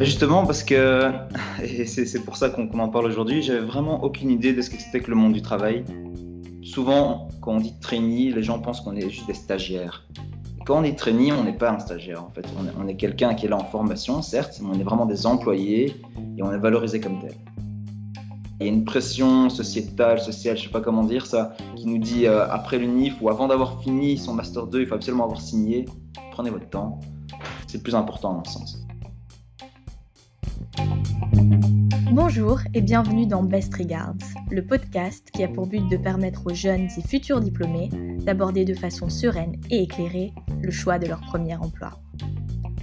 Justement, parce que, et c'est pour ça qu'on en parle aujourd'hui, j'avais vraiment aucune idée de ce que c'était que le monde du travail. Souvent, quand on dit trainee, les gens pensent qu'on est juste des stagiaires. Quand on est trainee, on n'est pas un stagiaire en fait. On est, est quelqu'un qui est là en formation, certes, mais on est vraiment des employés et on est valorisé comme tel. Il y a une pression sociétale, sociale, je sais pas comment dire ça, qui nous dit euh, après le NIF ou avant d'avoir fini son Master 2, il faut absolument avoir signé. Prenez votre temps. C'est le plus important à mon sens. Bonjour et bienvenue dans Best Regards, le podcast qui a pour but de permettre aux jeunes et futurs diplômés d'aborder de façon sereine et éclairée le choix de leur premier emploi.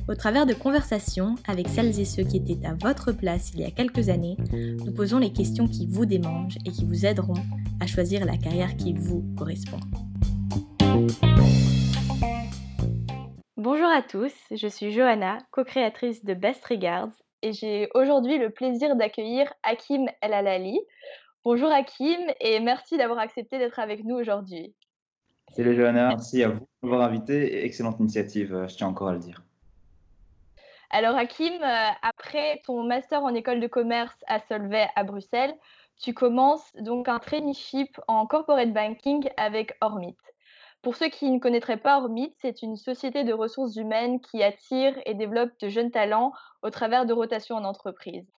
Au travers de conversations avec celles et ceux qui étaient à votre place il y a quelques années, nous posons les questions qui vous démangent et qui vous aideront à choisir la carrière qui vous correspond. Bonjour à tous, je suis Johanna, co-créatrice de Best Regards et j'ai aujourd'hui le plaisir d'accueillir Hakim El Alali. Bonjour Hakim et merci d'avoir accepté d'être avec nous aujourd'hui. Salut Johanna, merci à vous de m'avoir invité. Excellente initiative, euh, je tiens encore à le dire. Alors Hakim, euh, après ton master en école de commerce à Solvay à Bruxelles, tu commences donc un traineeship en corporate banking avec Ormit. Pour ceux qui ne connaîtraient pas Ormit, c'est une société de ressources humaines qui attire et développe de jeunes talents au travers de rotations en entreprise.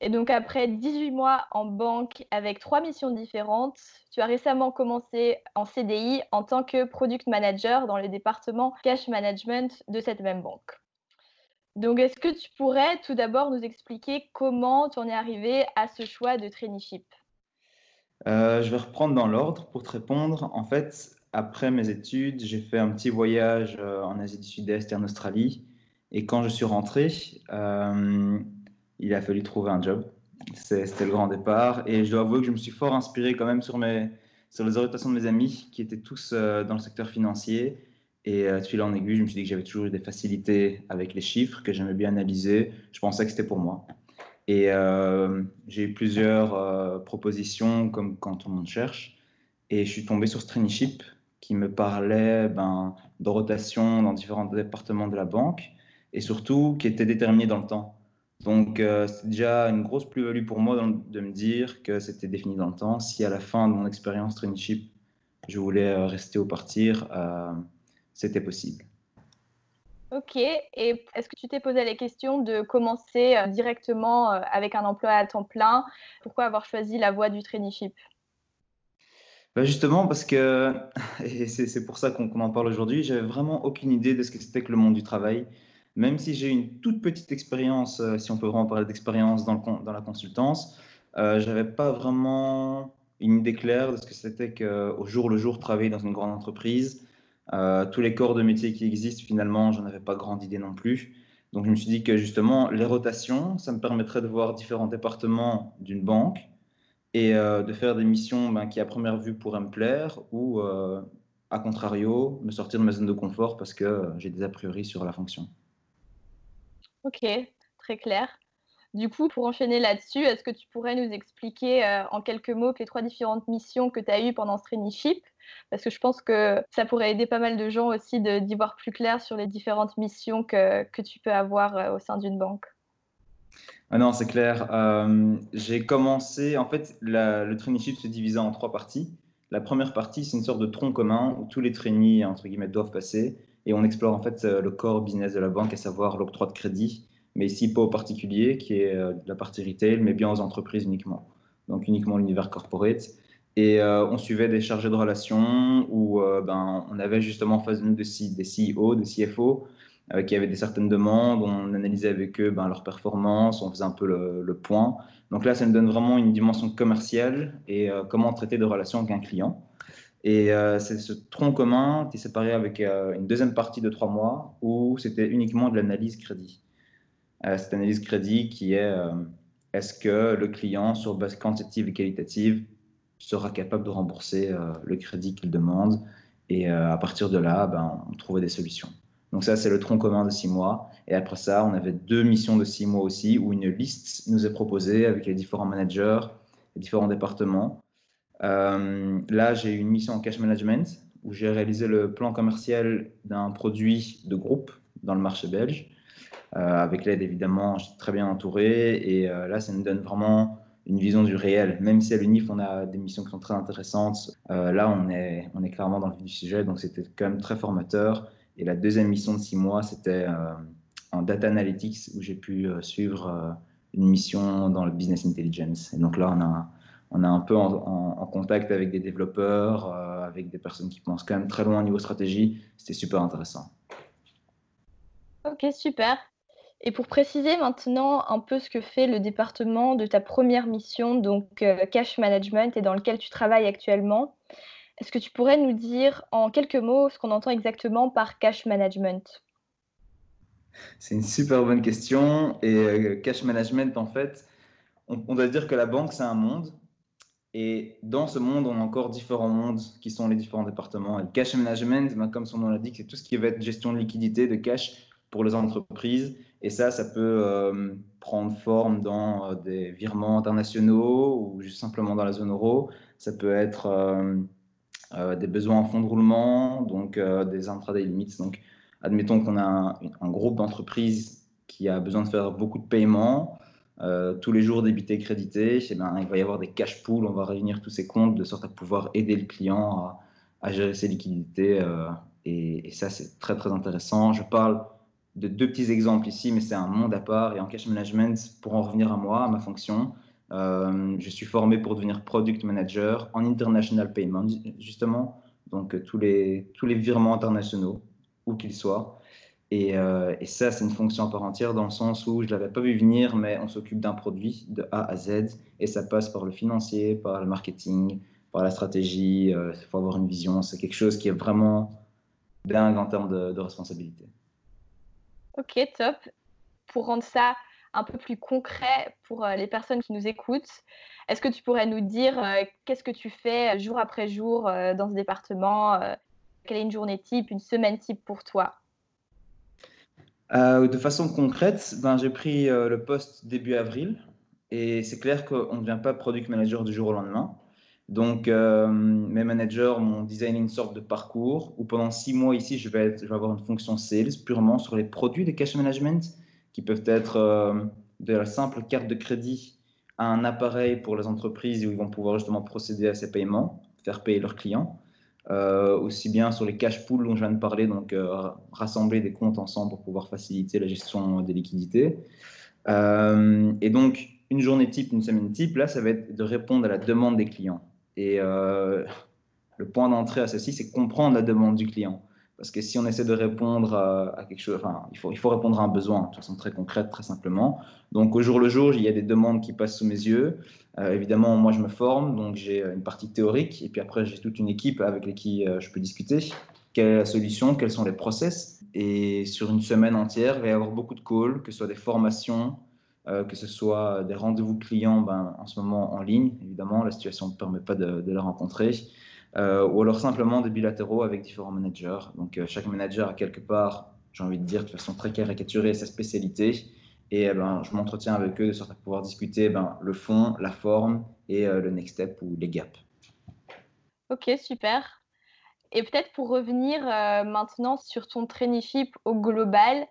Et donc après 18 mois en banque avec trois missions différentes, tu as récemment commencé en CDI en tant que product manager dans le département cash management de cette même banque. Donc est-ce que tu pourrais tout d'abord nous expliquer comment tu en es arrivé à ce choix de traineeship? Euh, Je vais reprendre dans l'ordre pour te répondre. En fait, après mes études, j'ai fait un petit voyage euh, en Asie du Sud-Est et en Australie. Et quand je suis rentré, euh, il a fallu trouver un job. C'était le grand départ. Et je dois avouer que je me suis fort inspiré quand même sur, les orientations de mes amis qui étaient tous dans le secteur financier. Et de fil en aiguille, je me suis dit que j'avais toujours eu des facilités avec les chiffres, que j'aimais bien analyser. Je pensais que c'était pour moi. Et j'ai eu plusieurs propositions, comme quand tout le monde cherche. Et je suis tombé sur ce traineeship qui me parlait ben, de rotation dans différents départements de la banque et surtout qui était déterminé dans le temps. Donc, euh, c'est déjà une grosse plus-value pour moi de me dire que c'était défini dans le temps. Si à la fin de mon expérience traineeship, je voulais euh, rester ou partir, euh, c'était possible. Ok, et est-ce que tu t'es posé la question de commencer directement avec un emploi à temps plein? Pourquoi avoir choisi la voie du traineeship? Bah, justement, parce que, et c'est pour ça qu'on en parle aujourd'hui, j'avais vraiment aucune idée de ce que c'était que le monde du travail. Même si j'ai une toute petite expérience, euh, si on peut vraiment parler d'expérience dans, dans, la consultance, euh, j'avais pas vraiment une idée claire de ce que c'était qu'au jour le jour travailler dans une grande entreprise. Euh, tous les corps de métier qui existent, finalement, j'en avais pas grande idée non plus. Donc je me suis dit que justement, les rotations, ça me permettrait de voir différents départements d'une banque, et euh, de faire des missions ben, qui à première vue pourraient me plaire ou euh, à contrario me sortir de ma zone de confort parce que j'ai des a priori sur la fonction. Ok, très clair. Du coup, pour enchaîner là-dessus, est-ce que tu pourrais nous expliquer en quelques mots les trois différentes missions que tu as eues pendant ce traineeship Parce que je pense que ça pourrait aider pas mal de gens aussi d'y voir plus clair sur les différentes missions que, que tu peux avoir au sein d'une banque. Ah non, c'est clair. Euh, j'ai commencé, en fait, le traineeship se divisait en trois parties. La première partie, c'est une sorte de tronc commun où tous les trainees, entre guillemets, doivent passer. Et on explore en fait euh, le core business de la banque, à savoir l'octroi de crédit, mais ici pas aux particuliers, qui est euh, la partie retail, mais bien aux entreprises uniquement. Donc uniquement l'univers corporate. Et on suivait des chargés de relations où ben, on avait justement en face de nous des, CEO, des CFO, euh, qui avaient des certaines demandes, on analysait avec eux ben, leurs performances, on faisait un peu le, point. Donc là, ça me donne vraiment une dimension commerciale et euh, comment traiter de relations avec un client. Et euh, c'est ce tronc commun qui est séparé avec une deuxième partie de trois mois où c'était uniquement de l'analyse crédit. cette analyse crédit qui est est-ce que le client, sur base quantitative et qualitative, sera capable de rembourser le crédit qu'il demande Et à partir de là, ben, on trouvait des solutions. Donc ça, c'est le tronc commun de six mois. Et après ça, on avait deux missions de six mois aussi, où une liste nous est proposée avec les différents managers, les différents départements. Euh, là, j'ai eu une mission en cash management, où j'ai réalisé le plan commercial d'un produit de groupe, dans le marché belge. avec l'aide, évidemment, je très bien entouré. Et là, ça nous donne vraiment une vision du réel. Même si à l'UNIF, on a des missions qui sont très intéressantes, là, on est, on est clairement dans le vif du sujet. Donc, c'était quand même très formateur. Et la deuxième mission de six mois, c'était en data analytics, où j'ai pu suivre une mission dans le business intelligence. Et donc là, on a, on a un peu en, contact avec des développeurs, euh, avec des personnes qui pensent quand même très loin au niveau stratégie. C'était super intéressant. Ok, super. Et pour préciser maintenant un peu ce que fait le département de ta première mission, donc euh, cash management, et dans lequel tu travailles actuellement, est-ce que tu pourrais nous dire en quelques mots ce qu'on entend exactement par cash management? C'est une super bonne question. Et euh, cash management, en fait, on, doit dire que la banque, c'est un monde. Et dans ce monde, on a encore différents mondes qui sont les différents départements. Et cash management, ben, comme son nom l'indique, c'est tout ce qui va être gestion de liquidité, de cash pour les entreprises. Et ça, ça peut euh, prendre forme dans euh, des virements internationaux ou juste simplement dans la zone euro. Ça peut être des besoins en fonds de roulement, donc des intraday limits. Donc, admettons qu'on a un, groupe d'entreprises qui a besoin de faire beaucoup de paiements, euh, tous les jours débité, crédité, eh ben, il va y avoir des cash pools, on va réunir tous ces comptes de sorte à pouvoir aider le client à, gérer ses liquidités. Euh, et, ça, c'est très, très intéressant. Je parle de deux petits exemples ici, mais c'est un monde à part. Et en cash management, pour en revenir à moi, à ma fonction, euh, je suis formé pour devenir product manager en international payment, justement. Donc, tous les, tous les virements internationaux où qu'il soit. Euh, et, ça, c'est une fonction à part entière dans le sens où je ne l'avais pas vu venir, mais on s'occupe d'un produit de A à Z et ça passe par le financier, par le marketing, par la stratégie. Euh, il faut avoir une vision. C'est quelque chose qui est vraiment dingue en termes de, responsabilité. Ok, top. Pour rendre ça un peu plus concret pour euh, les personnes qui nous écoutent, est-ce que tu pourrais nous dire qu'est-ce que tu fais jour après jour dans ce département quelle est une journée type, une semaine type pour toi? Euh, De façon concrète, ben, j'ai pris euh, le poste début avril et c'est clair qu'on ne devient pas product manager du jour au lendemain. Donc, euh, mes managers m'ont designé une sorte de parcours où pendant six mois ici, je vais, avoir une fonction sales purement sur les produits de cash management qui peuvent être de la simple carte de crédit à un appareil pour les entreprises où ils vont pouvoir justement procéder à ces paiements, faire payer leurs clients. Euh, aussi bien sur les cash pools dont je viens de parler, donc euh, rassembler des comptes ensemble pour pouvoir faciliter la gestion des liquidités. Euh, et donc, une journée type, une semaine type, là, ça va être de répondre à la demande des clients. Et le point d'entrée à ceci, c'est comprendre la demande du client. Parce que si on essaie de répondre à, quelque chose, enfin, il faut, il faut répondre à un besoin de façon très concrète, très simplement. Donc, au jour le jour, il y a des demandes qui passent sous mes yeux. Euh, évidemment, moi, je me forme, donc j'ai une partie théorique, et puis après, j'ai toute une équipe avec qui euh, je peux discuter. Quelle est la solution? Quels sont les process? Et sur une semaine entière, il va y avoir beaucoup de calls, que ce soit des formations, euh, que ce soit des rendez-vous clients, ben, en ce moment en ligne, évidemment, la situation ne permet pas de, de les rencontrer. Euh, ou alors simplement des bilatéraux avec différents managers. Donc euh, chaque manager a quelque part, j'ai envie de dire de façon très caricaturée, sa spécialité. Et eh ben, je m'entretiens avec eux de sorte à pouvoir discuter ben, le fond, la forme et le next step ou les gaps. Ok, super. Et peut-être pour revenir maintenant sur ton traineeship au global,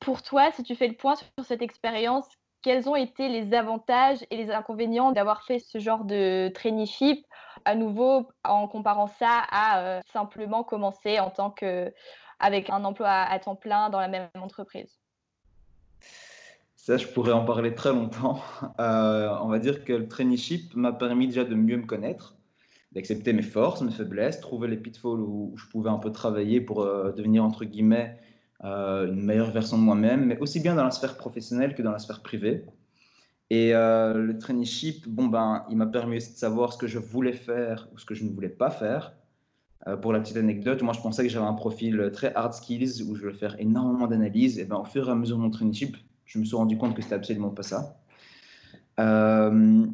pour toi, si tu fais le point sur cette expérience, quels ont été les avantages et les inconvénients d'avoir fait ce genre de traineeship à nouveau en comparant ça à euh, simplement commencer en tant que avec un emploi à, temps plein dans la même entreprise? Ça, je pourrais en parler très longtemps. Euh, on va dire que le traineeship m'a permis déjà de mieux me connaître, d'accepter mes forces, mes faiblesses, trouver les pitfalls où je pouvais un peu travailler pour euh, devenir, entre guillemets, une meilleure version de moi-même, mais aussi bien dans la sphère professionnelle que dans la sphère privée. Et euh, le traineeship, bon, ben, il m'a permis de savoir ce que je voulais faire ou ce que je ne voulais pas faire. Euh, pour la petite anecdote, moi, je pensais que j'avais un profil très hard skills où je voulais faire énormément d'analyse. Et ben, au fur et à mesure de mon traineeship, je me suis rendu compte que c'était absolument pas ça. Euh,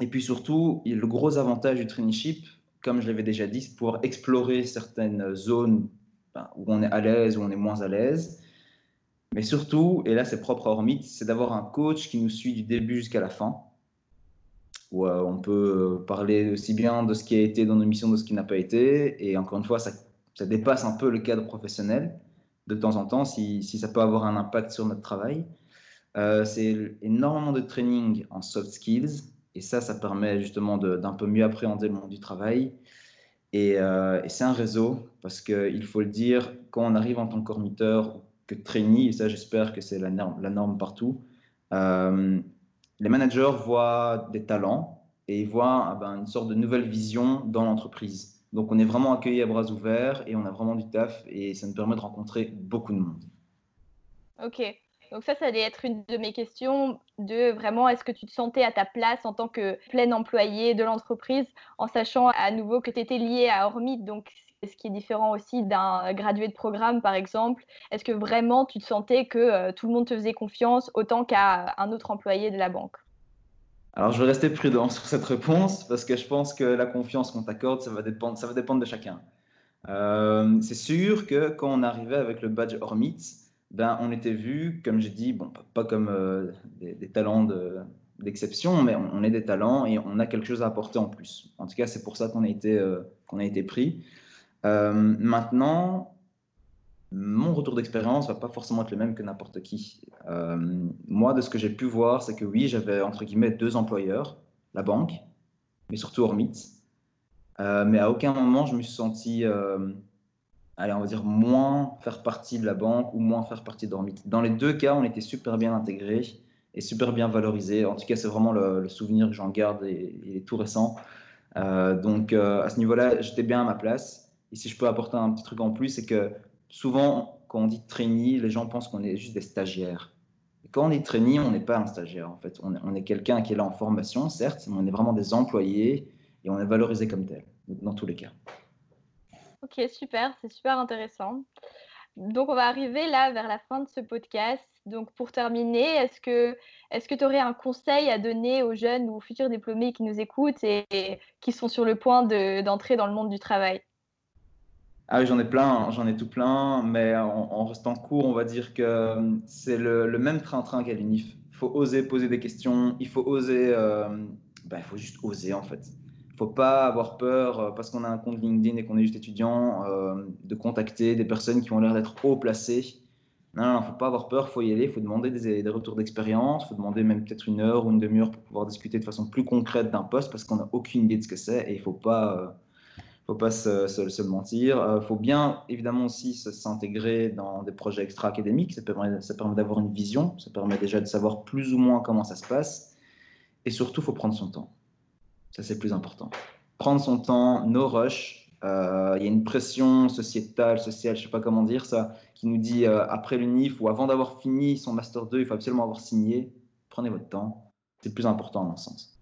et puis surtout, le gros avantage du traineeship, comme je l'avais déjà dit, c'est pouvoir explorer certaines zones où on est à l'aise, où on est moins à l'aise mais surtout, et là c'est propre à Hormit, c'est d'avoir un coach qui nous suit du début jusqu'à la fin. Où euh, on peut parler aussi bien de ce qui a été dans nos missions, de ce qui n'a pas été. Et encore une fois, ça, dépasse un peu le cadre professionnel. de temps en temps si, si ça peut avoir un impact sur notre travail. Euh, c'est énormément de training en soft skills et ça, ça permet justement d'un peu mieux appréhender le monde du travail. Et, euh, et c'est un réseau parce qu'il faut le dire, quand on arrive en tant que cormiteur que trainee, et ça j'espère que c'est la norme, la norme partout, euh, les managers voient des talents et ils voient ah ben, une sorte de nouvelle vision dans l'entreprise. Donc on est vraiment accueilli à bras ouverts et on a vraiment du taf et ça nous permet de rencontrer beaucoup de monde. Ok, donc ça, ça allait être une de mes questions de vraiment est-ce que tu te sentais à ta place en tant que plein employé de l'entreprise en sachant à nouveau que tu étais lié à Ormit, donc ce qui est différent aussi d'un gradué de programme par exemple. Est-ce que vraiment tu te sentais que euh, tout le monde te faisait confiance autant qu'à un autre employé de la banque? Alors, je vais rester prudent sur cette réponse parce que je pense que la confiance qu'on t'accorde, ça va dépendre, ça va dépendre de chacun. Euh, c'est sûr que quand on arrivait avec le badge Hormit, ben, on était vu, comme j'ai dit, bon, pas comme euh, des, talents d'exception, mais on, est des talents et on a quelque chose à apporter en plus. En tout cas, c'est pour ça qu'on a été, euh, a été pris. maintenant, mon retour d'expérience va pas forcément être le même que n'importe qui. Euh, moi, de ce que j'ai pu voir, c'est que oui, j'avais entre guillemets deux employeurs, la banque, mais surtout Hormit. Euh, mais à aucun moment, je me suis senti, euh, allez, on va dire, moins faire partie de la banque ou moins faire partie d'Hormit. Dans les deux cas, on était super bien intégrés et super bien valorisés. En tout cas, c'est vraiment le, souvenir que j'en garde et est tout récent. donc, à ce niveau-là, j'étais bien à ma place. Et si je peux apporter un petit truc en plus, c'est que souvent, quand on dit trainee, les gens pensent qu'on est juste des stagiaires. quand on est trainee, on n'est pas un stagiaire, en fait. On est, quelqu'un qui est là en formation, certes, mais on est vraiment des employés et on est valorisé comme tel, dans tous les cas. Ok, super, c'est super intéressant. Donc, on va arriver là vers la fin de ce podcast. Donc, pour terminer, est-ce que que tu aurais un conseil à donner aux jeunes ou futurs diplômés qui nous écoutent et, qui sont sur le point d'entrer dans le monde du travail? Ah oui, j'en ai plein, j'en ai tout plein, mais en, restant court, on va dire que euh, c'est le, même train-train qu'à l'UNIF. Il faut oser poser des questions, il faut oser, ben, il faut juste oser en fait. Faut pas avoir peur euh, parce qu'on a un compte LinkedIn et qu'on est juste étudiant de contacter des personnes qui ont l'air d'être haut placées. Non, ne faut pas avoir peur, faut y aller, faut demander des, retours d'expérience, faut demander même peut-être une heure ou une demi-heure pour pouvoir discuter de façon plus concrète d'un poste parce qu'on n'a aucune idée de ce que c'est et il faut pas faut pas se, se, mentir. Il euh, faut bien évidemment aussi s'intégrer dans des projets extra-académiques. Ça permet, ça permet d'avoir une vision, ça permet déjà de savoir plus ou moins comment ça se passe. Et surtout, faut prendre son temps. Ça, c'est plus important. Prendre son temps, no rush. Euh, il y a une pression sociétale, sociale, je ne sais pas comment dire ça, qui nous dit euh, après l'UNIF ou avant d'avoir fini son Master 2, il faut absolument avoir signé. Prenez votre temps. C'est plus important à mon sens.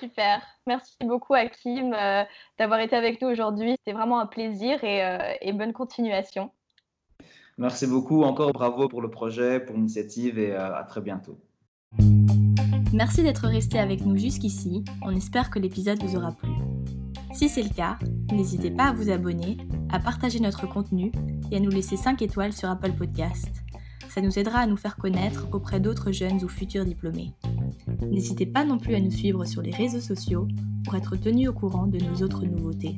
Super. Merci beaucoup, Hakim, euh, d'avoir été avec nous aujourd'hui. C'était vraiment un plaisir euh, et, bonne continuation. Merci beaucoup. Encore bravo pour le projet, pour l'initiative et euh, à très bientôt. Merci d'être resté avec nous jusqu'ici. On espère que l'épisode vous aura plu. Si c'est le cas, n'hésitez pas à vous abonner, à partager notre contenu et à nous laisser 5 étoiles sur Apple Podcast. Ça nous aidera à nous faire connaître auprès d'autres jeunes ou futurs diplômés. N'hésitez pas non plus à nous suivre sur les réseaux sociaux pour être tenu au courant de nos autres nouveautés.